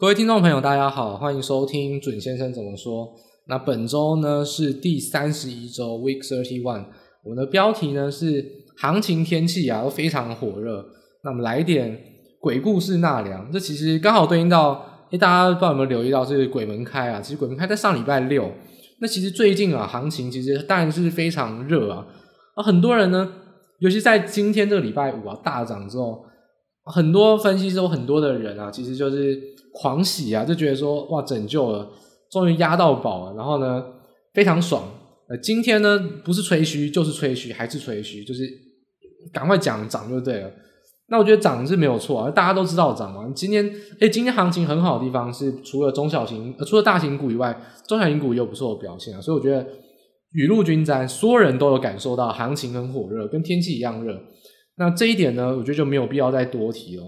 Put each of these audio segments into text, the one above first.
各位听众朋友，大家好，欢迎收听准先生怎么说。那本周呢是第三十一周，Week Thirty One。我们的标题呢是行情天气啊都非常火热。那我们来一点鬼故事纳凉，这其实刚好对应到，诶大家不知道有没有留意到是鬼门开啊？其实鬼门开在上礼拜六。那其实最近啊，行情其实当然是非常热啊。啊，很多人呢，尤其在今天这个礼拜五啊大涨之后，很多分析师，很多的人啊，其实就是。狂喜啊，就觉得说哇，拯救了，终于压到宝了，然后呢，非常爽。呃，今天呢，不是吹嘘就是吹嘘，还是吹嘘，就是赶快讲涨就对了。那我觉得涨是没有错啊，大家都知道涨嘛。今天哎，今天行情很好的地方是，除了中小型，呃，除了大型股以外，中小型股也有不错的表现啊。所以我觉得雨露均沾，所有人都有感受到行情很火热，跟天气一样热。那这一点呢，我觉得就没有必要再多提了。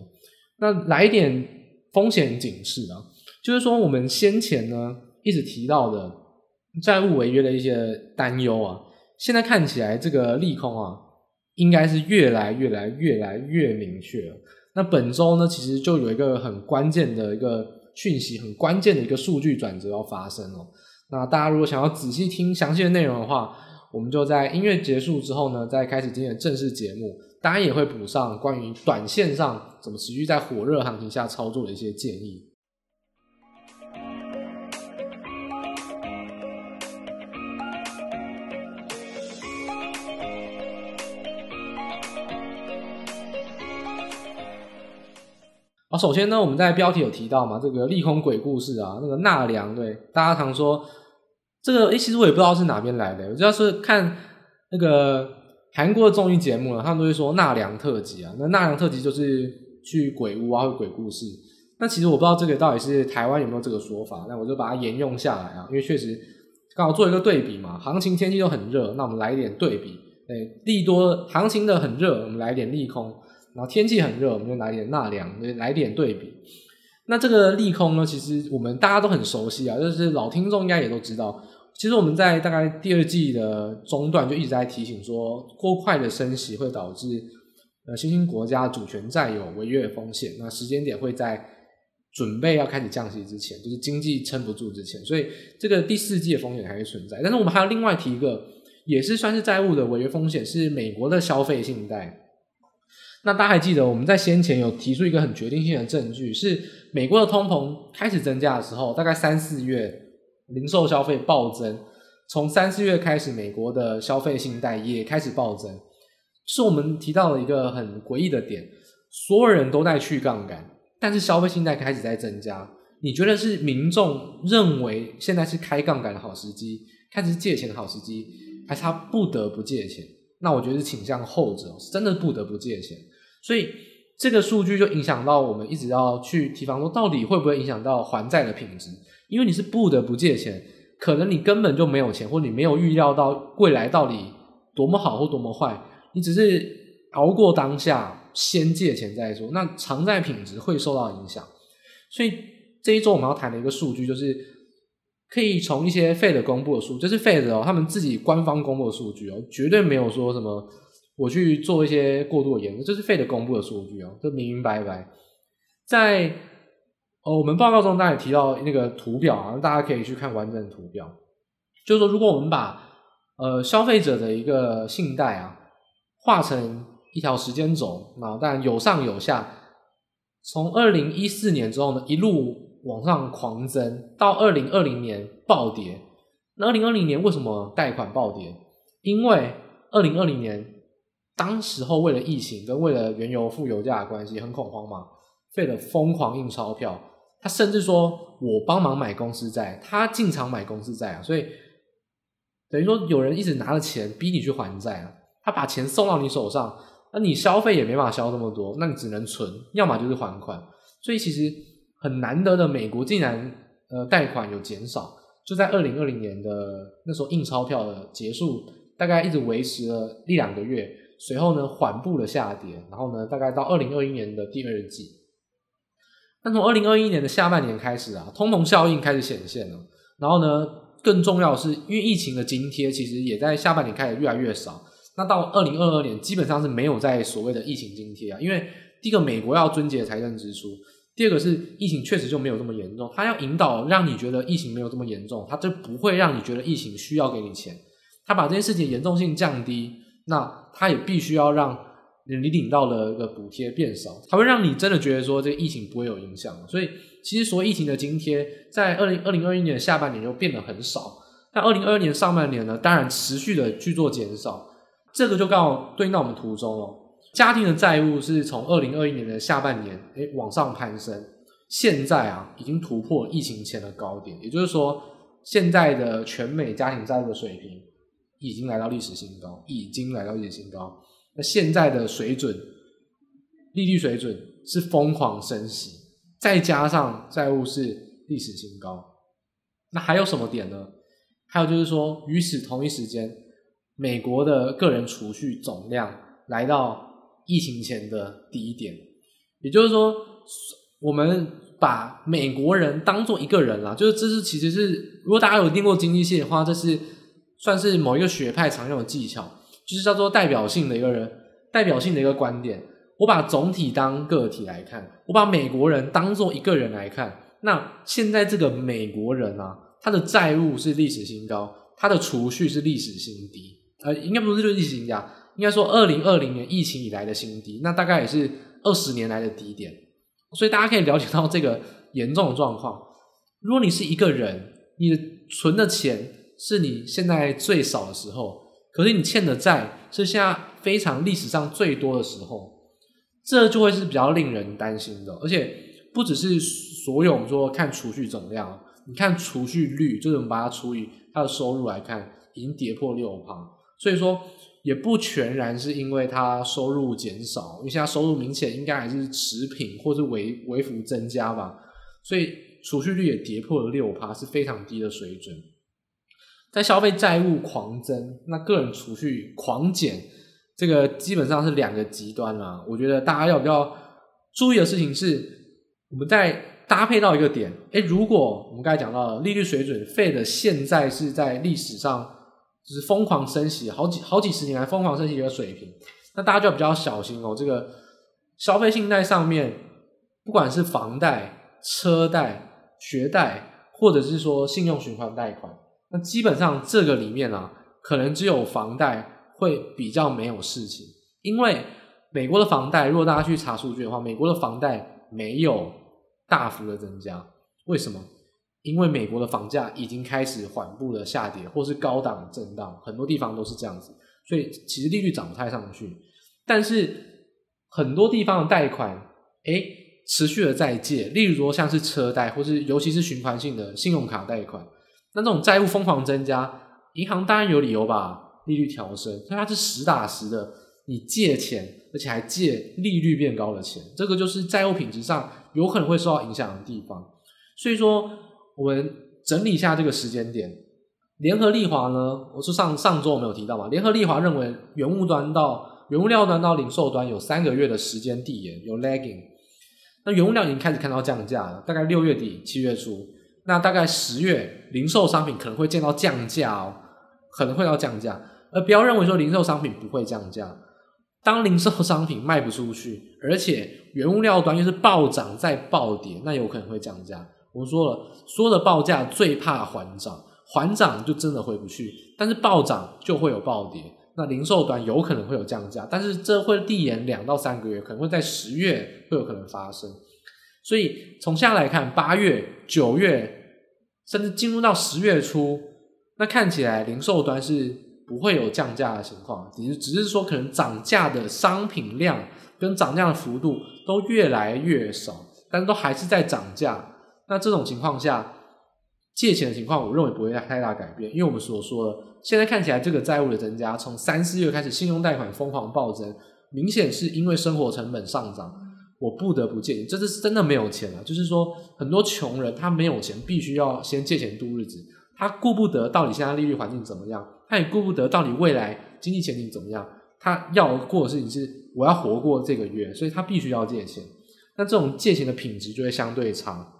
那来一点。风险警示啊，就是说我们先前呢一直提到的债务违约的一些担忧啊，现在看起来这个利空啊，应该是越来越来越来越明确了。那本周呢，其实就有一个很关键的一个讯息，很关键的一个数据转折要发生哦。那大家如果想要仔细听详细的内容的话，我们就在音乐结束之后呢，再开始今天的正式节目。当然也会补上关于短线上怎么持续在火热行情下操作的一些建议。好，首先呢，我们在标题有提到嘛，这个利空鬼故事啊，那个纳凉，对，大家常说这个，诶，其实我也不知道是哪边来的，我主要是看那个。韩国的综艺节目呢，他们都会说纳凉特辑啊。那纳凉特辑就是去鬼屋啊，或鬼故事。那其实我不知道这个到底是台湾有没有这个说法，那我就把它沿用下来啊。因为确实刚好做一个对比嘛，行情天气都很热，那我们来一点对比。诶，利多行情的很热，我们来一点利空；然后天气很热，我们就来一点纳凉，来一点对比。那这个利空呢，其实我们大家都很熟悉啊，就是老听众应该也都知道。其实我们在大概第二季的中段就一直在提醒说，过快的升息会导致呃新兴国家主权债有违约的风险。那时间点会在准备要开始降息之前，就是经济撑不住之前，所以这个第四季的风险还是存在。但是我们还有另外提一个，也是算是债务的违约风险，是美国的消费信贷。那大家还记得我们在先前有提出一个很决定性的证据，是美国的通膨开始增加的时候，大概三四月。零售消费暴增，从三四月开始，美国的消费信贷也开始暴增，是我们提到了一个很诡异的点，所有人都在去杠杆，但是消费信贷开始在增加。你觉得是民众认为现在是开杠杆的好时机，开始借钱的好时机，还是他不得不借钱？那我觉得是倾向后者，是真的不得不借钱。所以这个数据就影响到我们一直要去提防说，到底会不会影响到还债的品质？因为你是不得不借钱，可能你根本就没有钱，或你没有预料到未来到底多么好或多么坏，你只是熬过当下，先借钱再说，那偿债品质会受到影响。所以这一周我们要谈的一个数据，就是可以从一些 Fed 公布的数据，就是 Fed 哦，他们自己官方公布的数据哦，绝对没有说什么我去做一些过度的研究，这是 Fed 公布的数据哦，就明明白白在。哦，我们报告中当然也提到那个图表啊，大家可以去看完整的图表。就是说，如果我们把呃消费者的一个信贷啊画成一条时间轴，那当然有上有下，从二零一四年之后呢，一路往上狂增，到二零二零年暴跌。那二零二零年为什么贷款暴跌？因为二零二零年当时候为了疫情跟为了原油负油价的关系很恐慌嘛，费了疯狂印钞票。他甚至说：“我帮忙买公司债，他进场买公司债啊，所以等于说有人一直拿着钱逼你去还债啊。他把钱送到你手上，那你消费也没办法消这么多，那你只能存，要么就是还款。所以其实很难得的，美国竟然呃贷款有减少，就在二零二零年的那时候印钞票的结束，大概一直维持了一两个月，随后呢缓步的下跌，然后呢大概到二零二一年的第二季。”但从二零二一年的下半年开始啊，通膨效应开始显现了。然后呢，更重要的是，因为疫情的津贴其实也在下半年开始越来越少。那到二零二二年，基本上是没有在所谓的疫情津贴啊。因为第一个，美国要撙节财政支出；第二个是疫情确实就没有这么严重，他要引导让你觉得疫情没有这么严重，他就不会让你觉得疫情需要给你钱。他把这件事情严重性降低，那他也必须要让你领到的个补贴变少，它会让你真的觉得说这个疫情不会有影响。所以其实说疫情的津贴在二零二零二一年下半年就变得很少，但二零二二年上半年呢，当然持续的去做减少，这个就刚好对应到我们图中哦。家庭的债务是从二零二一年的下半年诶往上攀升，现在啊已经突破疫情前的高点，也就是说现在的全美家庭债务的水平已经来到历史新高，已经来到历史新高。那现在的水准利率水准是疯狂升息，再加上债务是历史新高，那还有什么点呢？还有就是说，与此同一时间，美国的个人储蓄总量来到。疫情前的低点，也就是说，我们把美国人当做一个人啦，就是这是其实是，如果大家有听过经济系的话，这是算是某一个学派常用的技巧，就是叫做代表性的一个人，代表性的一个观点。我把总体当个体来看，我把美国人当做一个人来看，那现在这个美国人啊，他的债务是历史新高，他的储蓄是历史新低，呃，应该不是就是历史新高。应该说，二零二零年疫情以来的新低，那大概也是二十年来的低点，所以大家可以了解到这个严重的状况。如果你是一个人，你的存的钱是你现在最少的时候，可是你欠的债是现在非常历史上最多的时候，这就会是比较令人担心的。而且不只是所有我们说看储蓄总量，你看储蓄率，就是我们把它除以它的收入来看，已经跌破六趴，所以说。也不全然是因为它收入减少，因为现在收入明显应该还是持平或是微微幅增加吧，所以储蓄率也跌破了六趴，是非常低的水准。在消费债务狂增，那个人储蓄狂减，这个基本上是两个极端啊。我觉得大家要比较注意的事情是，我们在搭配到一个点，诶，如果我们刚才讲到了利率水准费的现在是在历史上。就是疯狂升息，好几好几十年来疯狂升息一个水平，那大家就要比较小心哦。这个消费信贷上面，不管是房贷、车贷、学贷，或者是说信用循环贷款，那基本上这个里面啊，可能只有房贷会比较没有事情，因为美国的房贷，如果大家去查数据的话，美国的房贷没有大幅的增加，为什么？因为美国的房价已经开始缓步的下跌，或是高档震荡，很多地方都是这样子，所以其实利率涨不太上去。但是很多地方的贷款，诶，持续的在借，例如说像是车贷，或是尤其是循环性的信用卡贷款，那这种债务疯狂增加，银行当然有理由把利率调升，所以它是实打实的，你借钱，而且还借利率变高的钱，这个就是债务品质上有可能会受到影响的地方。所以说。我们整理一下这个时间点，联合利华呢，我是上上周我们有提到嘛，联合利华认为原物端到原物料端到零售端有三个月的时间递延，有 lagging。那原物料已经开始看到降价了，大概六月底七月初，那大概十月零售商品可能会见到降价哦，可能会要降价，而不要认为说零售商品不会降价，当零售商品卖不出去，而且原物料端又是暴涨再暴跌，那有可能会降价。我们说了，所有的报价最怕缓涨，缓涨就真的回不去，但是暴涨就会有暴跌。那零售端有可能会有降价，但是这会递延两到三个月，可能会在十月会有可能发生。所以从现在来看，八月、九月，甚至进入到十月初，那看起来零售端是不会有降价的情况，只是只是说可能涨价的商品量跟涨价的幅度都越来越少，但是都还是在涨价。那这种情况下，借钱的情况，我认为不会太大改变，因为我们所说的，现在看起来这个债务的增加，从三四月开始，信用贷款疯狂暴增，明显是因为生活成本上涨，我不得不借钱，这是真的没有钱了。就是说，很多穷人他没有钱，必须要先借钱度日子，他顾不得到底现在利率环境怎么样，他也顾不得到底未来经济前景怎么样，他要过的事情是我要活过这个月，所以他必须要借钱。那这种借钱的品质就会相对差。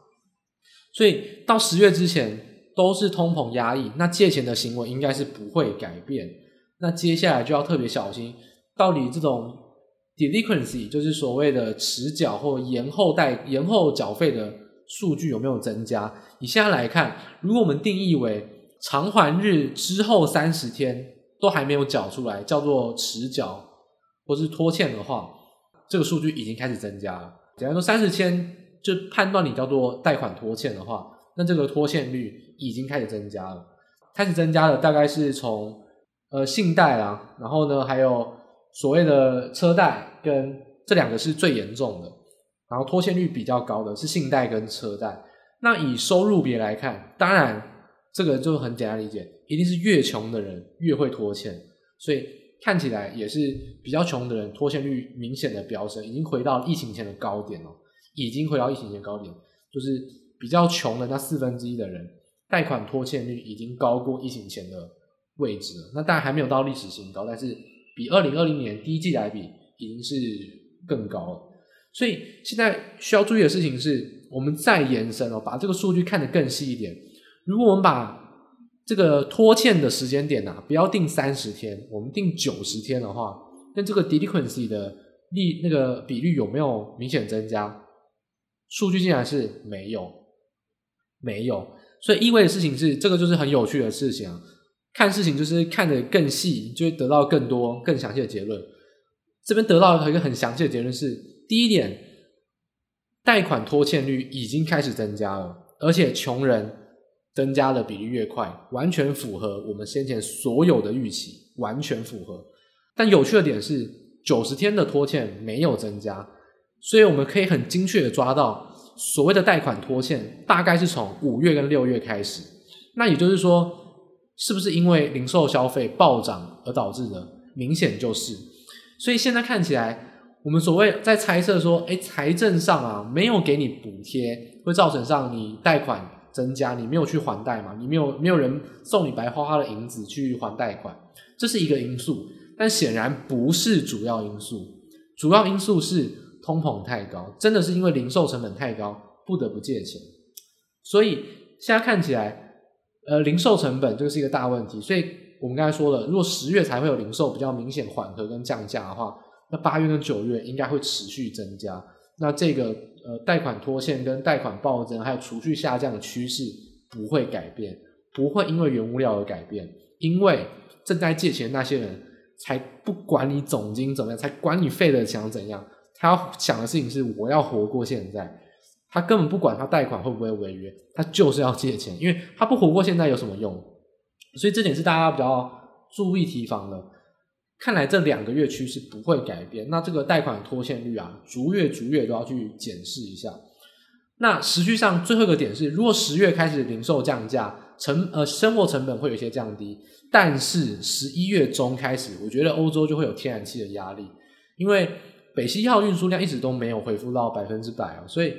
所以到十月之前都是通膨压抑，那借钱的行为应该是不会改变。那接下来就要特别小心，到底这种 delinquency，就是所谓的迟缴或延后贷、延后缴费的数据有没有增加？以现在来看，如果我们定义为偿还日之后三十天都还没有缴出来，叫做迟缴或是拖欠的话，这个数据已经开始增加了。简单说，三十天就判断你叫做贷款拖欠的话，那这个拖欠率已经开始增加了。开始增加了大概是从呃信贷啊，然后呢还有所谓的车贷，跟这两个是最严重的。然后拖欠率比较高的是信贷跟车贷。那以收入别来看，当然。这个就很简单理解，一定是越穷的人越会拖欠，所以看起来也是比较穷的人拖欠率明显的飙升，已经回到疫情前的高点了，已经回到疫情前高点，就是比较穷的那四分之一的人，贷款拖欠率已经高过疫情前的位置了。那当然还没有到历史新高，但是比二零二零年第一季来比，已经是更高了。所以现在需要注意的事情是，我们再延伸哦，把这个数据看得更细一点。如果我们把这个拖欠的时间点啊，不要定三十天，我们定九十天的话，那这个 delinquency 的利那个比率有没有明显增加？数据竟然是没有，没有，所以意味的事情是，这个就是很有趣的事情。看事情就是看得更细，就会得到更多更详细的结论。这边得到一个很详细的结论是：第一点，贷款拖欠率已经开始增加了，而且穷人。增加的比例越快，完全符合我们先前所有的预期，完全符合。但有趣的点是，九十天的拖欠没有增加，所以我们可以很精确的抓到所谓的贷款拖欠大概是从五月跟六月开始。那也就是说，是不是因为零售消费暴涨而导致的？明显就是。所以现在看起来，我们所谓在猜测说，诶，财政上啊没有给你补贴，会造成上你贷款。增加，你没有去还贷嘛？你没有没有人送你白花花的银子去还贷款，这是一个因素，但显然不是主要因素。主要因素是通膨太高，真的是因为零售成本太高，不得不借钱。所以现在看起来，呃，零售成本这个是一个大问题。所以我们刚才说了，如果十月才会有零售比较明显缓和跟降价的话，那八月跟九月应该会持续增加。那这个。呃，贷款拖欠跟贷款暴增，还有储蓄下降的趋势不会改变，不会因为原物料而改变，因为正在借钱那些人才不管你总经怎么样，才管你费的想怎样，他要想的事情是我要活过现在，他根本不管他贷款会不会违约，他就是要借钱，因为他不活过现在有什么用？所以这点是大家比较注意提防的。看来这两个月趋势不会改变，那这个贷款拖欠率啊，逐月逐月都要去检视一下。那实际上最后一个点是，如果十月开始零售降价，成呃生活成本会有一些降低，但是十一月中开始，我觉得欧洲就会有天然气的压力，因为北溪一号运输量一直都没有恢复到百分之百啊，所以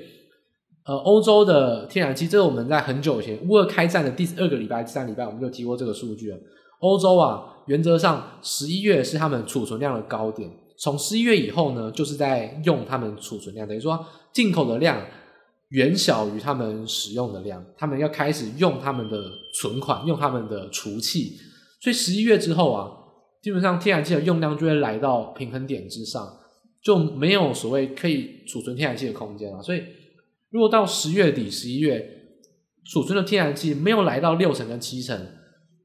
呃欧洲的天然气，这是我们在很久以前乌俄开战的第二个礼拜、第三礼拜，我们就提过这个数据了。欧洲啊，原则上十一月是他们储存量的高点。从十一月以后呢，就是在用他们储存量，等于说进口的量远小于他们使用的量，他们要开始用他们的存款，用他们的储气。所以十一月之后啊，基本上天然气的用量就会来到平衡点之上，就没有所谓可以储存天然气的空间了。所以如果到十月底、十一月储存的天然气没有来到六成跟七成。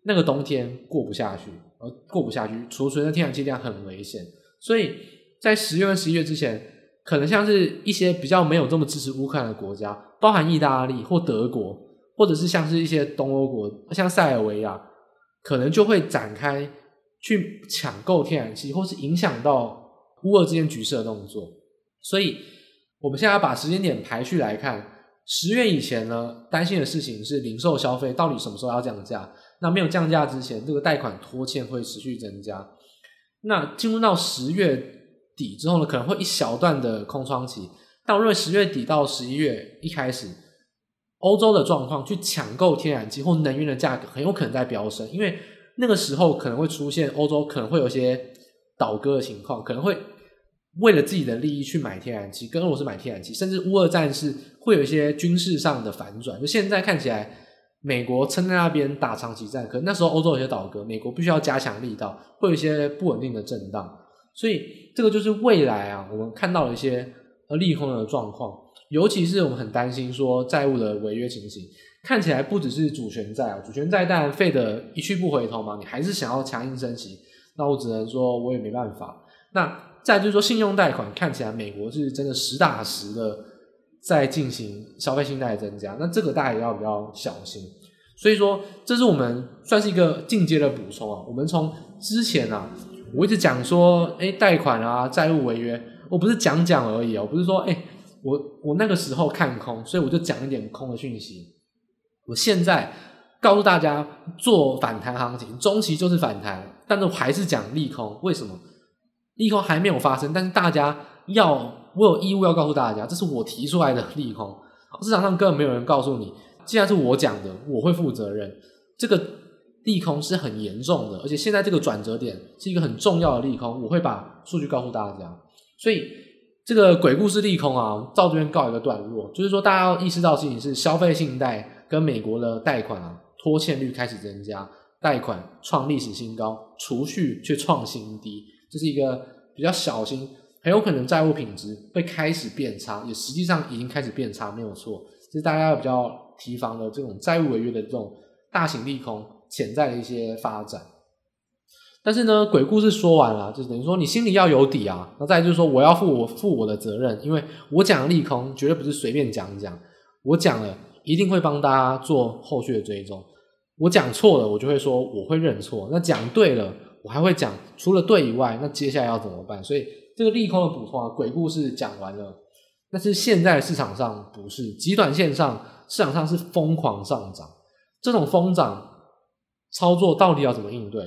那个冬天过不下去，而过不下去，储存的天然气量很危险，所以在十月跟十一月之前，可能像是一些比较没有这么支持乌克兰的国家，包含意大利或德国，或者是像是一些东欧国，像塞尔维亚，可能就会展开去抢购天然气，或是影响到乌俄之间局势的动作。所以，我们现在要把时间点排序来看，十月以前呢，担心的事情是零售消费到底什么时候要降价。那没有降价之前，这个贷款拖欠会持续增加。那进入到十月底之后呢，可能会一小段的空窗期。但我认为十月底到十一月一开始，欧洲的状况去抢购天然气或能源的价格很有可能在飙升，因为那个时候可能会出现欧洲可能会有些倒戈的情况，可能会为了自己的利益去买天然气，跟俄罗斯买天然气，甚至乌俄战事会有一些军事上的反转。就现在看起来。美国撑在那边打长期战，可那时候欧洲有些倒戈，美国必须要加强力道，会有一些不稳定的震荡。所以这个就是未来啊，我们看到了一些呃利空的状况，尤其是我们很担心说债务的违约情形，看起来不只是主权债啊，主权债当然费得一去不回头嘛，你还是想要强硬升息，那我只能说我也没办法。那再就是说信用贷款，看起来美国是真的实打实的在进行消费信贷增加，那这个大家也要比较小心。所以说，这是我们算是一个进阶的补充啊。我们从之前啊，我一直讲说，哎，贷款啊，债务违约，我不是讲讲而已哦，我不是说，哎，我我那个时候看空，所以我就讲一点空的讯息。我现在告诉大家，做反弹行情，中期就是反弹，但是我还是讲利空。为什么？利空还没有发生，但是大家要，我有义务要告诉大家，这是我提出来的利空，市场上根本没有人告诉你。既然是我讲的，我会负责任。这个利空是很严重的，而且现在这个转折点是一个很重要的利空，我会把数据告诉大家。所以这个鬼故事利空啊，到这边告一个段落，就是说大家要意识到事情是消费信贷跟美国的贷款啊拖欠率开始增加，贷款创历史新高，储蓄却创新低，这是一个比较小心，很有可能债务品质会开始变差，也实际上已经开始变差，没有错。这是大家比较。提防的这种债务违约的这种大型利空潜在的一些发展，但是呢，鬼故事说完了，就等于说你心里要有底啊。那再就是说，我要负我负我的责任，因为我讲利空绝对不是随便讲讲，我讲了一定会帮大家做后续的追踪。我讲错了，我就会说我会认错。那讲对了，我还会讲除了对以外，那接下来要怎么办？所以这个利空的补充啊，鬼故事讲完了，但是现在市场上不是极短线上。市场上是疯狂上涨，这种疯涨操作到底要怎么应对？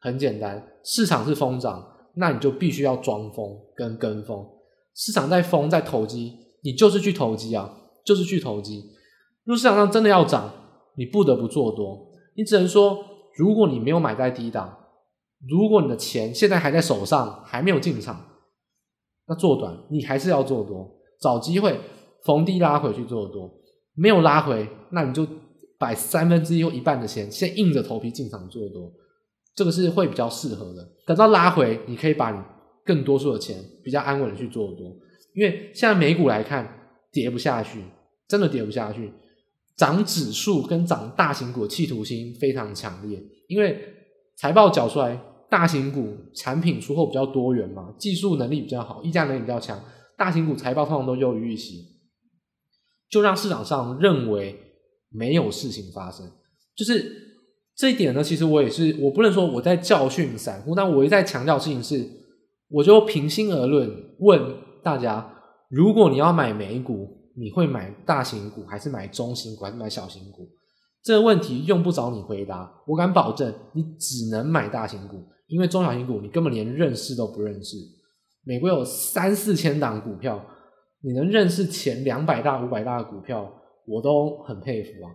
很简单，市场是疯涨，那你就必须要装疯跟跟风。市场在疯在投机，你就是去投机啊，就是去投机。如果市场上真的要涨，你不得不做多。你只能说，如果你没有买在低档，如果你的钱现在还在手上，还没有进场，那做短你还是要做多，找机会逢低拉回去做多。没有拉回，那你就摆三分之一或一半的钱先硬着头皮进场做多，这个是会比较适合的。等到拉回，你可以把你更多数的钱比较安稳的去做多。因为现在美股来看跌不下去，真的跌不下去。涨指数跟涨大型股的企图心非常强烈，因为财报缴出来，大型股产品出货比较多元嘛，技术能力比较好，议价能力比较强，大型股财报通常都优于预期。就让市场上认为没有事情发生，就是这一点呢。其实我也是，我不能说我在教训散户，但我一再强调事情是，我就平心而论问大家：如果你要买美股，你会买大型股，还是买中型股，还是买小型股？这个问题用不着你回答，我敢保证，你只能买大型股，因为中小型股你根本连认识都不认识。美国有三四千档股票。你能认识前两百大、五百大的股票，我都很佩服啊。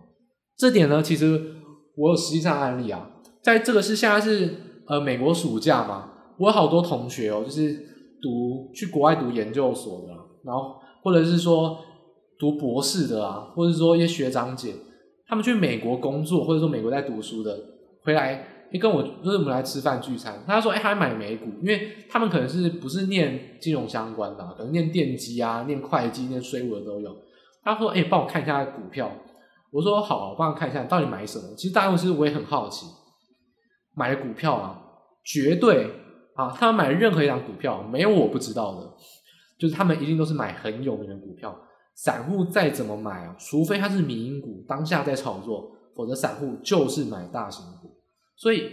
这点呢，其实我有实际上案例啊。在这个是现在是呃美国暑假嘛，我有好多同学哦，就是读去国外读研究所的，然后或者是说读博士的啊，或者说一些学长姐，他们去美国工作，或者说美国在读书的，回来。跟我就是我们来吃饭聚餐，他说：“哎、欸，他买美股，因为他们可能是不是念金融相关的，可能念电机啊、念会计、念税务的都有。”他说：“哎、欸，帮我看一下股票。”我说：“好，我帮你看一下，到底买什么？”其实大部分其实我也很好奇，买股票啊，绝对啊，他们买任何一档股票，没有我不知道的，就是他们一定都是买很有名的股票。散户再怎么买啊，除非他是民营股，当下在炒作，否则散户就是买大型股。所以，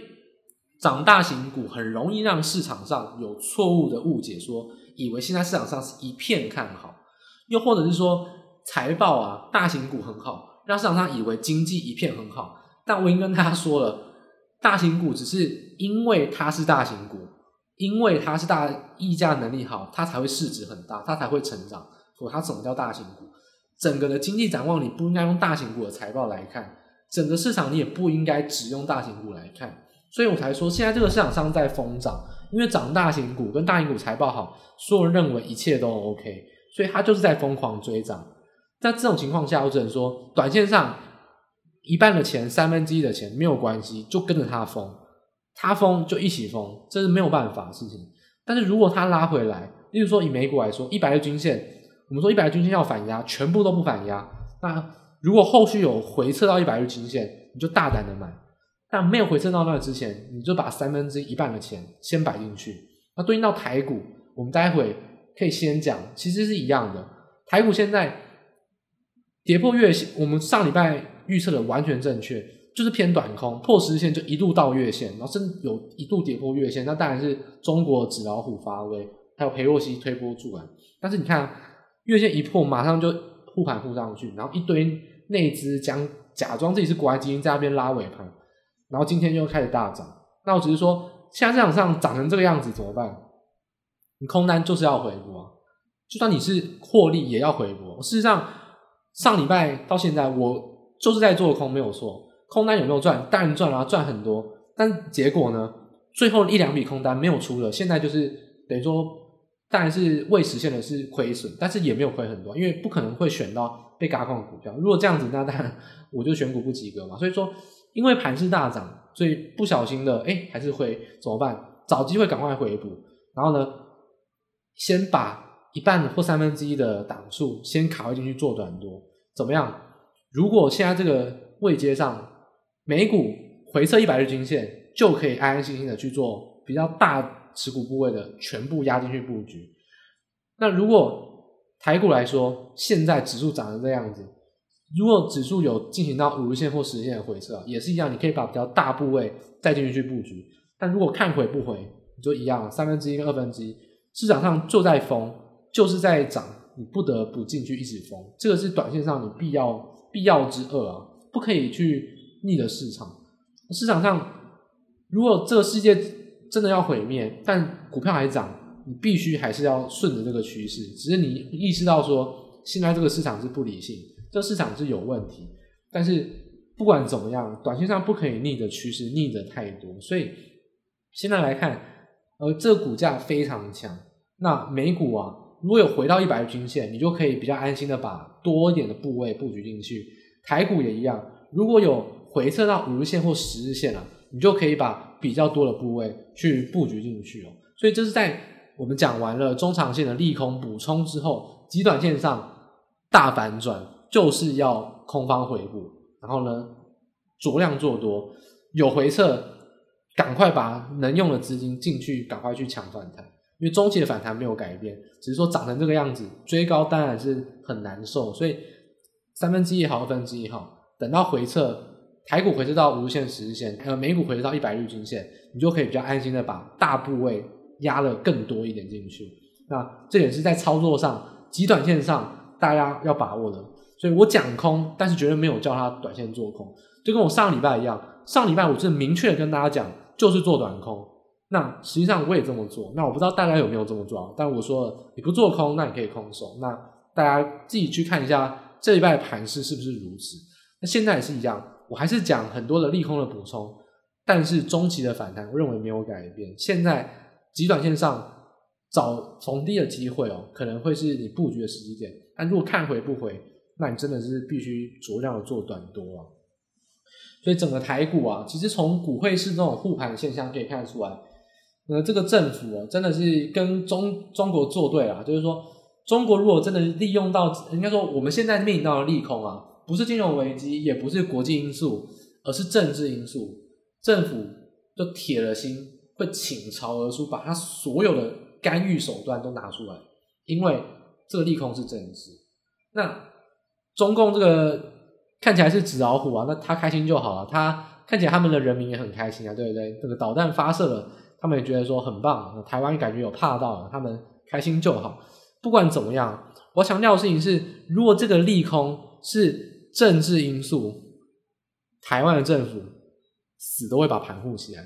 涨大型股很容易让市场上有错误的误解，说以为现在市场上是一片看好，又或者是说财报啊，大型股很好，让市场上以为经济一片很好。但我已经跟大家说了，大型股只是因为它是大型股，因为它是大溢价能力好，它才会市值很大，它才会成长。说它怎么叫大型股？整个的经济展望你不应该用大型股的财报来看。整个市场你也不应该只用大型股来看，所以我才说现在这个市场上在疯涨，因为涨大型股跟大型股财报好，所有人认为一切都 OK，所以他就是在疯狂追涨。在这种情况下，我只能说，短线上一半的钱、三分之一的钱没有关系，就跟着他疯，他疯就一起疯，这是没有办法的事情。但是如果它拉回来，例如说以美股来说，一百日均线，我们说一百日均线要反压，全部都不反压，那如果后续有回撤到一百日均线，你就大胆的买。但没有回撤到那之前，你就把三分之一半的钱先摆进去。那对应到台股，我们待会可以先讲，其实是一样的。台股现在跌破月线，我们上礼拜预测的完全正确，就是偏短空，破十日线就一度到月线，然后甚至有一度跌破月线。那当然是中国纸老虎发威，还有裴洛西推波助澜。但是你看，月线一破，马上就护盘护上去，然后一堆内资将假装自己是国外基金在那边拉尾盘。然后今天又开始大涨，那我只是说，现在市场上涨成这个样子怎么办？你空单就是要回补，就算你是获利也要回补。事实上，上礼拜到现在，我就是在做空，没有错。空单有没有赚？当然赚了，赚很多。但结果呢？最后一两笔空单没有出了，现在就是等于说，当然是未实现的是亏损，但是也没有亏很多，因为不可能会选到被轧空的股票。如果这样子，那当然我就选股不及格嘛。所以说。因为盘势大涨，所以不小心的，哎，还是会怎么办？找机会赶快回补，然后呢，先把一半或三分之一的档数先卡位进去做短多，怎么样？如果现在这个位阶上，美股回撤一百日均线，就可以安安心心的去做比较大持股部位的全部压进去布局。那如果台股来说，现在指数涨成这样子。如果指数有进行到五日线或十日线的回撤，也是一样，你可以把比较大部位再进去去布局。但如果看回不回，你就一样，三分之一跟二分之一，市场上就在疯，就是在涨，你不得不进去一直疯。这个是短线上你必要必要之恶啊，不可以去逆的市场。市场上如果这个世界真的要毁灭，但股票还涨，你必须还是要顺着这个趋势。只是你意识到说，现在这个市场是不理性。这市场是有问题，但是不管怎么样，短线上不可以逆的趋势，逆的太多。所以现在来看，呃，这个股价非常强。那美股啊，如果有回到一百日均线，你就可以比较安心的把多一点的部位布局进去。台股也一样，如果有回撤到五日线或十日线啊，你就可以把比较多的部位去布局进去哦。所以这是在我们讲完了中长线的利空补充之后，极短线上大反转。就是要空方回补，然后呢，酌量做多，有回撤，赶快把能用的资金进去，赶快去抢反弹，因为中期的反弹没有改变，只是说长成这个样子，追高当然是很难受，所以三分之一好，二分之一好，等到回撤，台股回撤到五日线、十日线，呃美股回撤到一百日均线，你就可以比较安心的把大部位压了更多一点进去，那这也是在操作上极短线上大家要把握的。所以我讲空，但是绝对没有叫他短线做空，就跟我上礼拜一样。上礼拜我是明确跟大家讲，就是做短空。那实际上我也这么做。那我不知道大家有没有这么做，但我说了，你不做空，那你可以空手。那大家自己去看一下这礼拜的盘势是不是如此。那现在也是一样，我还是讲很多的利空的补充，但是中期的反弹，我认为没有改变。现在极短线上找逢低的机会哦，可能会是你布局的时机点。但如果看回不回，那你真的是必须酌量的做短多啊，所以整个台股啊，其实从股会市那种护盘现象可以看得出来，呃，这个政府啊，真的是跟中中国作对啊，就是说，中国如果真的利用到，应该说我们现在面临到的利空啊，不是金融危机，也不是国际因素，而是政治因素，政府就铁了心会倾巢而出，把他所有的干预手段都拿出来，因为这个利空是政治，那。中共这个看起来是纸老虎啊，那他开心就好了。他看起来他们的人民也很开心啊，对不对？这个导弹发射了，他们也觉得说很棒。台湾感觉有怕到了，他们开心就好。不管怎么样，我强调的事情是，如果这个利空是政治因素，台湾的政府死都会把盘护起来。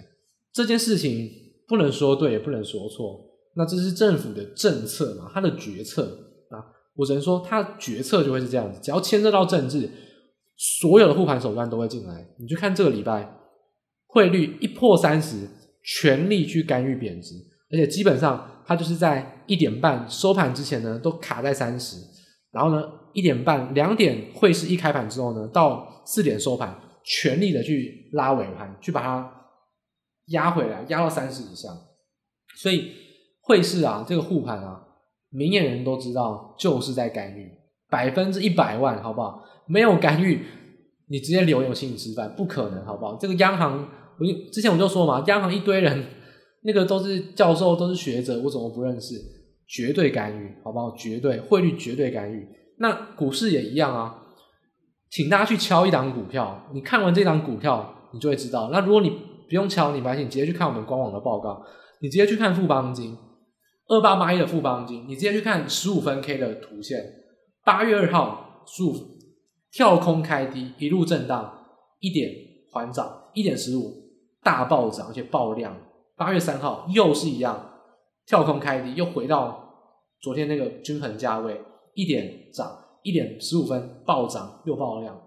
这件事情不能说对，也不能说错。那这是政府的政策嘛，他的决策啊。我只能说，他决策就会是这样子，只要牵涉到政治，所有的护盘手段都会进来。你去看这个礼拜，汇率一破三十，全力去干预贬值，而且基本上它就是在一点半收盘之前呢，都卡在三十，然后呢一点半两点汇市一开盘之后呢，到四点收盘，全力的去拉尾盘，去把它压回来，压到三十以上。所以汇市啊，这个护盘啊，明眼人都知道就是在干预，百分之一百万，好不好？没有干预，你直接留有请你吃饭，不可能，好不好？这个央行，我之前我就说嘛，央行一堆人，那个都是教授，都是学者，我怎么不认识？绝对干预，好不好？绝对汇率绝对干预。那股市也一样啊，请大家去敲一档股票，你看完这档股票，你就会知道。那如果你不用敲，你白请你直接去看我们官网的报告，你直接去看富邦金二八八一的富邦金，你直接去看十五分 K 的图线，八月二号十五跳空开低，一路震荡，一点缓涨，一点十五大暴涨，而且爆量。八月三号又是一样，跳空开低，又回到。昨天那个均衡价位一点涨，一点十五分暴涨又爆量。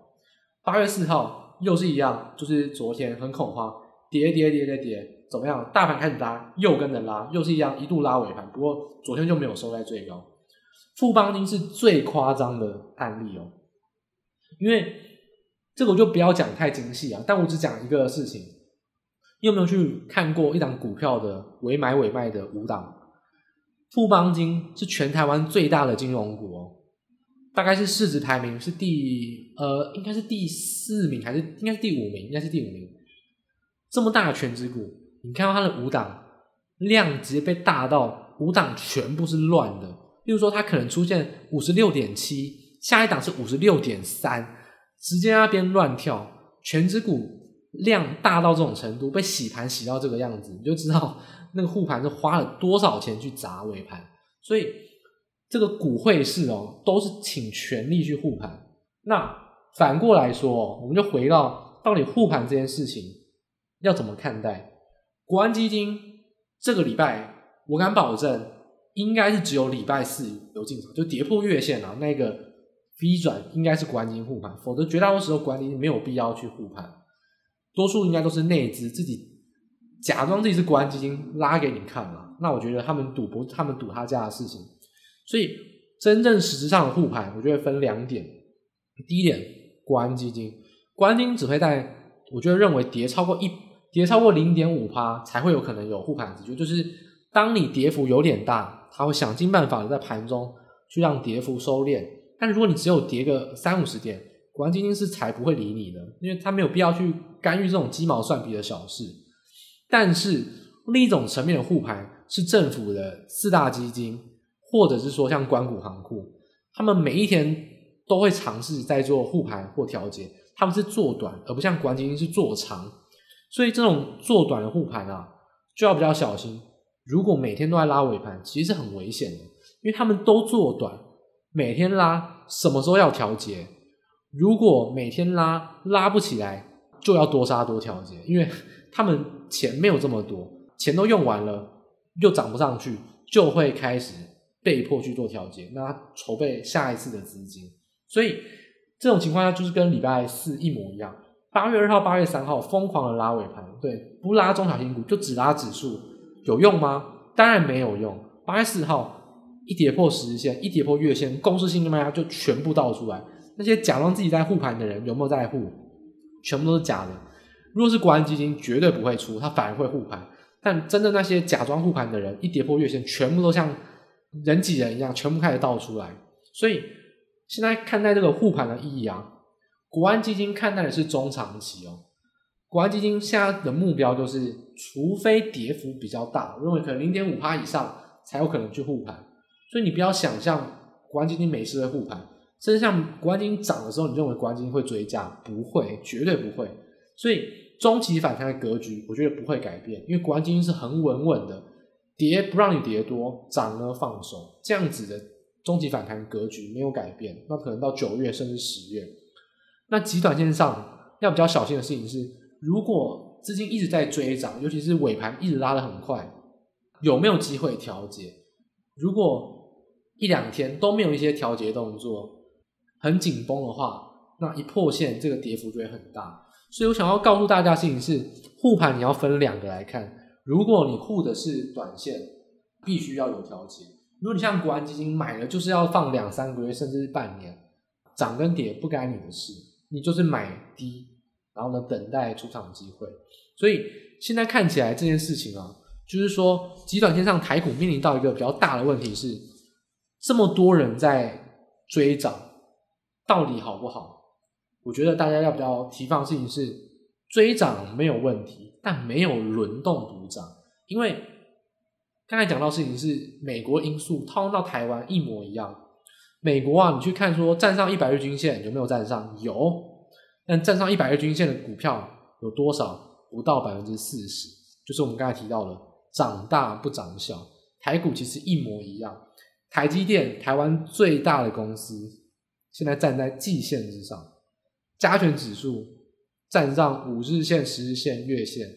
八月四号又是一样，就是昨天很恐慌，跌跌跌跌跌，怎么样？大盘开始拉，又跟着拉，又是一样，一度拉尾盘。不过昨天就没有收在最高。富邦金是最夸张的案例哦，因为这个我就不要讲太精细啊，但我只讲一个事情。你有没有去看过一档股票的尾买尾卖的五档？富邦金是全台湾最大的金融股哦，大概是市值排名是第呃，应该是第四名还是应该是第五名？应该是第五名。这么大的权值股，你看到它的五档量直接被大到五档全部是乱的。例如说，它可能出现五十六点七，下一档是五十六点三，直接那边乱跳。权值股量大到这种程度，被洗盘洗到这个样子，你就知道。那个护盘是花了多少钱去砸尾盘？所以这个股汇市哦，都是请全力去护盘。那反过来说，我们就回到到底护盘这件事情要怎么看待？国安基金这个礼拜，我敢保证应该是只有礼拜四有进场，就跌破月线啊，那个 V 转应该是国安基金护盘，否则绝大多数时候国安基金没有必要去护盘，多数应该都是内资自己。假装自己是国安基金拉给你看嘛，那我觉得他们赌博，他们赌他家的事情。所以真正实质上的护盘，我觉得分两点。第一点，国安基金，国安基金只会在我觉得认为跌超过一跌超过零点五趴才会有可能有护盘机会，就是当你跌幅有点大，他会想尽办法的在盘中去让跌幅收敛。但如果你只有跌个三五十点，国安基金是才不会理你的，因为他没有必要去干预这种鸡毛蒜皮的小事。但是另一种层面的护盘是政府的四大基金，或者是说像官股行库，他们每一天都会尝试在做护盘或调节，他们是做短，而不像国安基金是做长，所以这种做短的护盘啊，就要比较小心。如果每天都在拉尾盘，其实是很危险的，因为他们都做短，每天拉，什么时候要调节？如果每天拉拉不起来，就要多杀多调节，因为。他们钱没有这么多，钱都用完了，又涨不上去，就会开始被迫去做调节，那筹备下一次的资金。所以这种情况下就是跟礼拜四一模一样，八月二号、八月三号疯狂的拉尾盘，对，不拉中小型股就只拉指数，有用吗？当然没有用。八月四号一跌破十日线，一跌破月线，共识性的卖压就全部倒出来。那些假装自己在护盘的人有没有在护？全部都是假的。如果是国安基金，绝对不会出，他反而会护盘。但真的那些假装护盘的人，一跌破月线，全部都像人挤人一样，全部开始倒出来。所以现在看待这个护盘的意义啊，国安基金看待的是中长期哦。国安基金现在的目标就是，除非跌幅比较大，我认为可能零点五趴以上才有可能去护盘。所以你不要想象国安基金每次会护盘，甚至像国安基金涨的时候，你认为国安基金会追加？不会，绝对不会。所以。中期反弹的格局，我觉得不会改变，因为国安基金是很稳稳的，跌不让你跌多，涨呢放手，这样子的中期反弹格局没有改变。那可能到九月甚至十月，那极短线上要比较小心的事情是，如果资金一直在追涨，尤其是尾盘一直拉得很快，有没有机会调节？如果一两天都没有一些调节动作，很紧绷的话，那一破线，这个跌幅就会很大。所以我想要告诉大家的事情是，护盘你要分两个来看。如果你护的是短线，必须要有调节。如果你像国安基金买了，就是要放两三个月，甚至是半年，涨跟跌不该你的事，你就是买低，然后呢等待出场机会。所以现在看起来这件事情啊，就是说，极短线上台股面临到一个比较大的问题是，这么多人在追涨，到底好不好？我觉得大家要比较提防的事情是，追涨没有问题，但没有轮动补涨，因为刚才讲到事情是美国因素套用到台湾一模一样。美国啊，你去看说站上一百日均线有没有站上？有，但站上一百日均线的股票有多少？不到百分之四十，就是我们刚才提到的涨大不涨小。台股其实一模一样，台积电台湾最大的公司，现在站在季线之上，加权指数站上五日线、十日线、月线，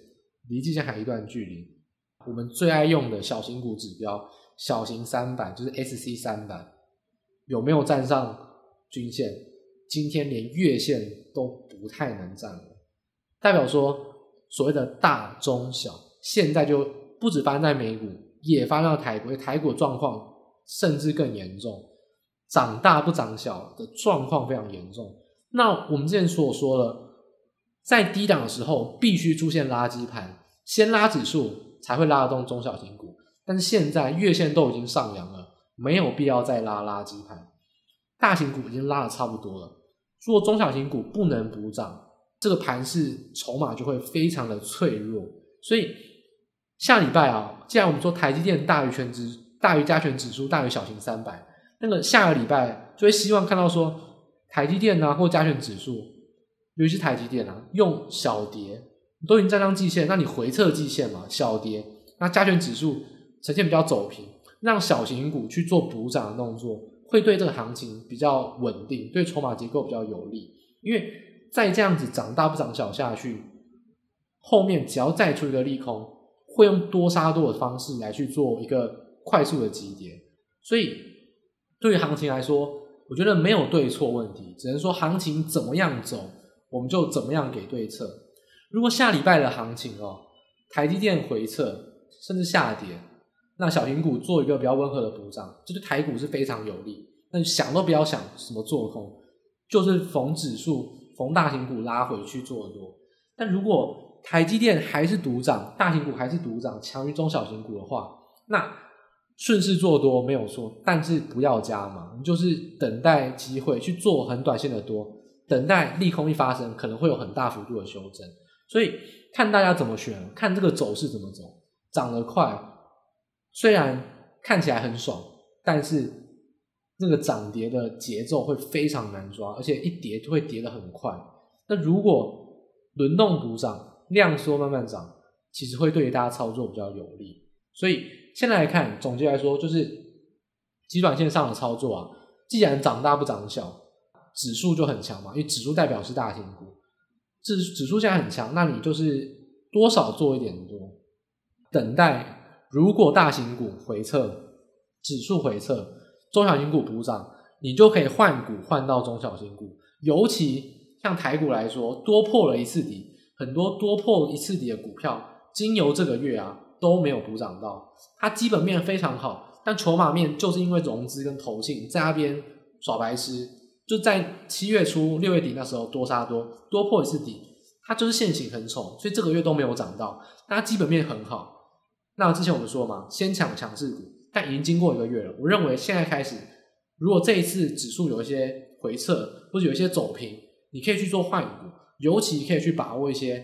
离季线还一段距离。我们最爱用的小型股指标，小型三百就是 SC 三百。有没有站上均线？今天连月线都不太能站了，代表说所谓的大中小，现在就不止发生在美股，也发生在台股。台股状况甚至更严重，长大不长小的状况非常严重。那我们之前所说了，在低档的时候必须出现垃圾盘，先拉指数才会拉得动中小型股。但是现在月线都已经上扬了。没有必要再拉垃圾盘，大型股已经拉的差不多了。如果中小型股不能补涨，这个盘势筹码就会非常的脆弱。所以下礼拜啊，既然我们说台积电大于全值，大于加权指数，大于小型三百，那个下个礼拜就会希望看到说台积电啊或加权指数，尤其是台积电啊，用小跌都已经站上季线，那你回测季线嘛，小跌，那加权指数呈现比较走平。让小型股去做补涨的动作，会对这个行情比较稳定，对筹码结构比较有利。因为再这样子涨大不涨小下去，后面只要再出一个利空，会用多杀多的方式来去做一个快速的急跌。所以对于行情来说，我觉得没有对错问题，只能说行情怎么样走，我们就怎么样给对策。如果下礼拜的行情哦，台积电回撤甚至下跌。那小型股做一个比较温和的补涨，这对台股是非常有利。那想都不要想什么做空，就是逢指数、逢大型股拉回去做多。但如果台积电还是独涨，大型股还是独涨，强于中小型股的话，那顺势做多没有错，但是不要加码，你就是等待机会去做很短线的多，等待利空一发生，可能会有很大幅度的修正。所以看大家怎么选，看这个走势怎么走，涨得快。虽然看起来很爽，但是那个涨跌的节奏会非常难抓，而且一跌就会跌得很快。那如果轮动补涨，量缩慢慢涨，其实会对大家操作比较有利。所以现在来看，总结来说，就是极短线上的操作啊，既然涨大不涨小，指数就很强嘛，因为指数代表是大型股，指指数现在很强，那你就是多少做一点多，等待。如果大型股回撤，指数回撤，中小型股补涨，你就可以换股换到中小型股。尤其像台股来说，多破了一次底，很多多破一次底的股票，经由这个月啊都没有补涨到。它基本面非常好，但筹码面就是因为融资跟投信在那边耍白痴，就在七月初六月底那时候多杀多，多破一次底，它就是线型很丑，所以这个月都没有涨到。但它基本面很好。那之前我们说嘛，先抢强势股，但已经经过一个月了。我认为现在开始，如果这一次指数有一些回撤，或者有一些走平，你可以去做换股，尤其可以去把握一些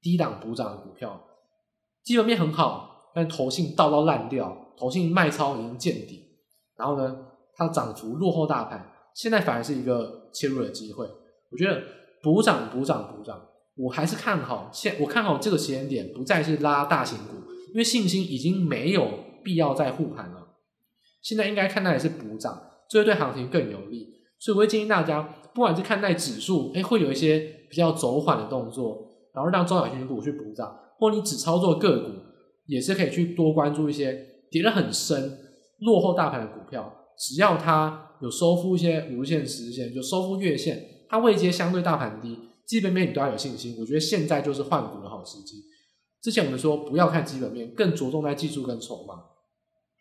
低档补涨的股票，基本面很好，但投信倒到烂掉，投信卖超已经见底，然后呢，它涨幅落后大盘，现在反而是一个切入的机会。我觉得补涨补涨补涨，我还是看好现，我看好这个时间点不再是拉大型股。因为信心已经没有必要再护盘了，现在应该看待的是补涨，这会对行情更有利。所以我会建议大家，不管是看待指数，诶会有一些比较走缓的动作，然后让中小型股去补涨，或你只操作个股，也是可以去多关注一些跌得很深、落后大盘的股票，只要它有收复一些五日线、十日线，就收复月线，它位阶相对大盘低，基本面你都要有信心。我觉得现在就是换股的好时机。之前我们说不要看基本面，更着重在技术跟筹码。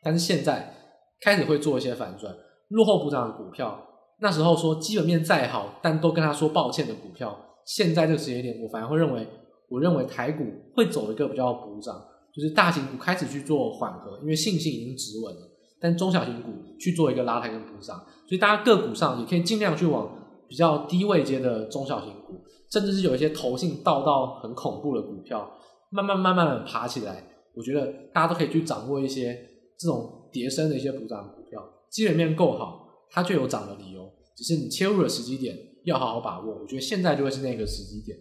但是现在开始会做一些反转，落后补涨的股票，那时候说基本面再好，但都跟他说抱歉的股票，现在这个时间点，我反而会认为，我认为台股会走一个比较补涨。就是大型股开始去做缓和，因为信心已经止稳了，但中小型股去做一个拉抬跟补涨，所以大家个股上也可以尽量去往比较低位阶的中小型股，甚至是有一些投信倒到很恐怖的股票，慢慢慢慢的爬起来。我觉得大家都可以去掌握一些这种跌升的一些补涨股票，基本面够好，它就有涨的理由，只是你切入的时机点要好好把握。我觉得现在就会是那个时机点。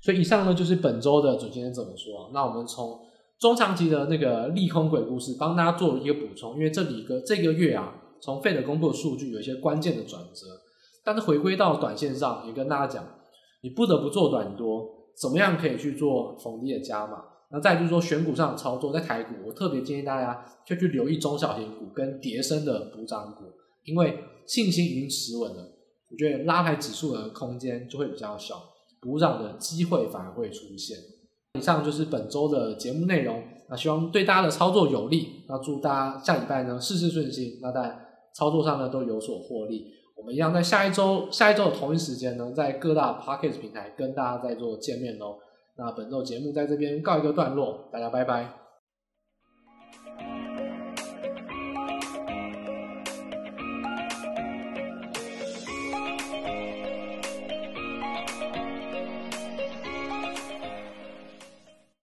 所以以上呢就是本周的准先生怎么说。那我们从中长期的那个利空鬼故事帮大家做一个补充，因为这里个这个月啊，从 Fed 公布的数据有一些关键的转折，但是回归到短线上，也跟大家讲，你不得不做短多，怎么样可以去做逢低的加码？那再就是说选股上的操作，在台股，我特别建议大家就去留意中小型股跟叠升的补涨股，因为信心已经持稳了，我觉得拉抬指数的空间就会比较小，补涨的机会反而会出现。以上就是本周的节目内容，那希望对大家的操作有利，那祝大家下礼拜呢事事顺心，那在操作上呢都有所获利。我们一样在下一周下一周的同一时间呢，在各大 Pocket 平台跟大家再做见面喽。那本周节目在这边告一个段落，大家拜拜。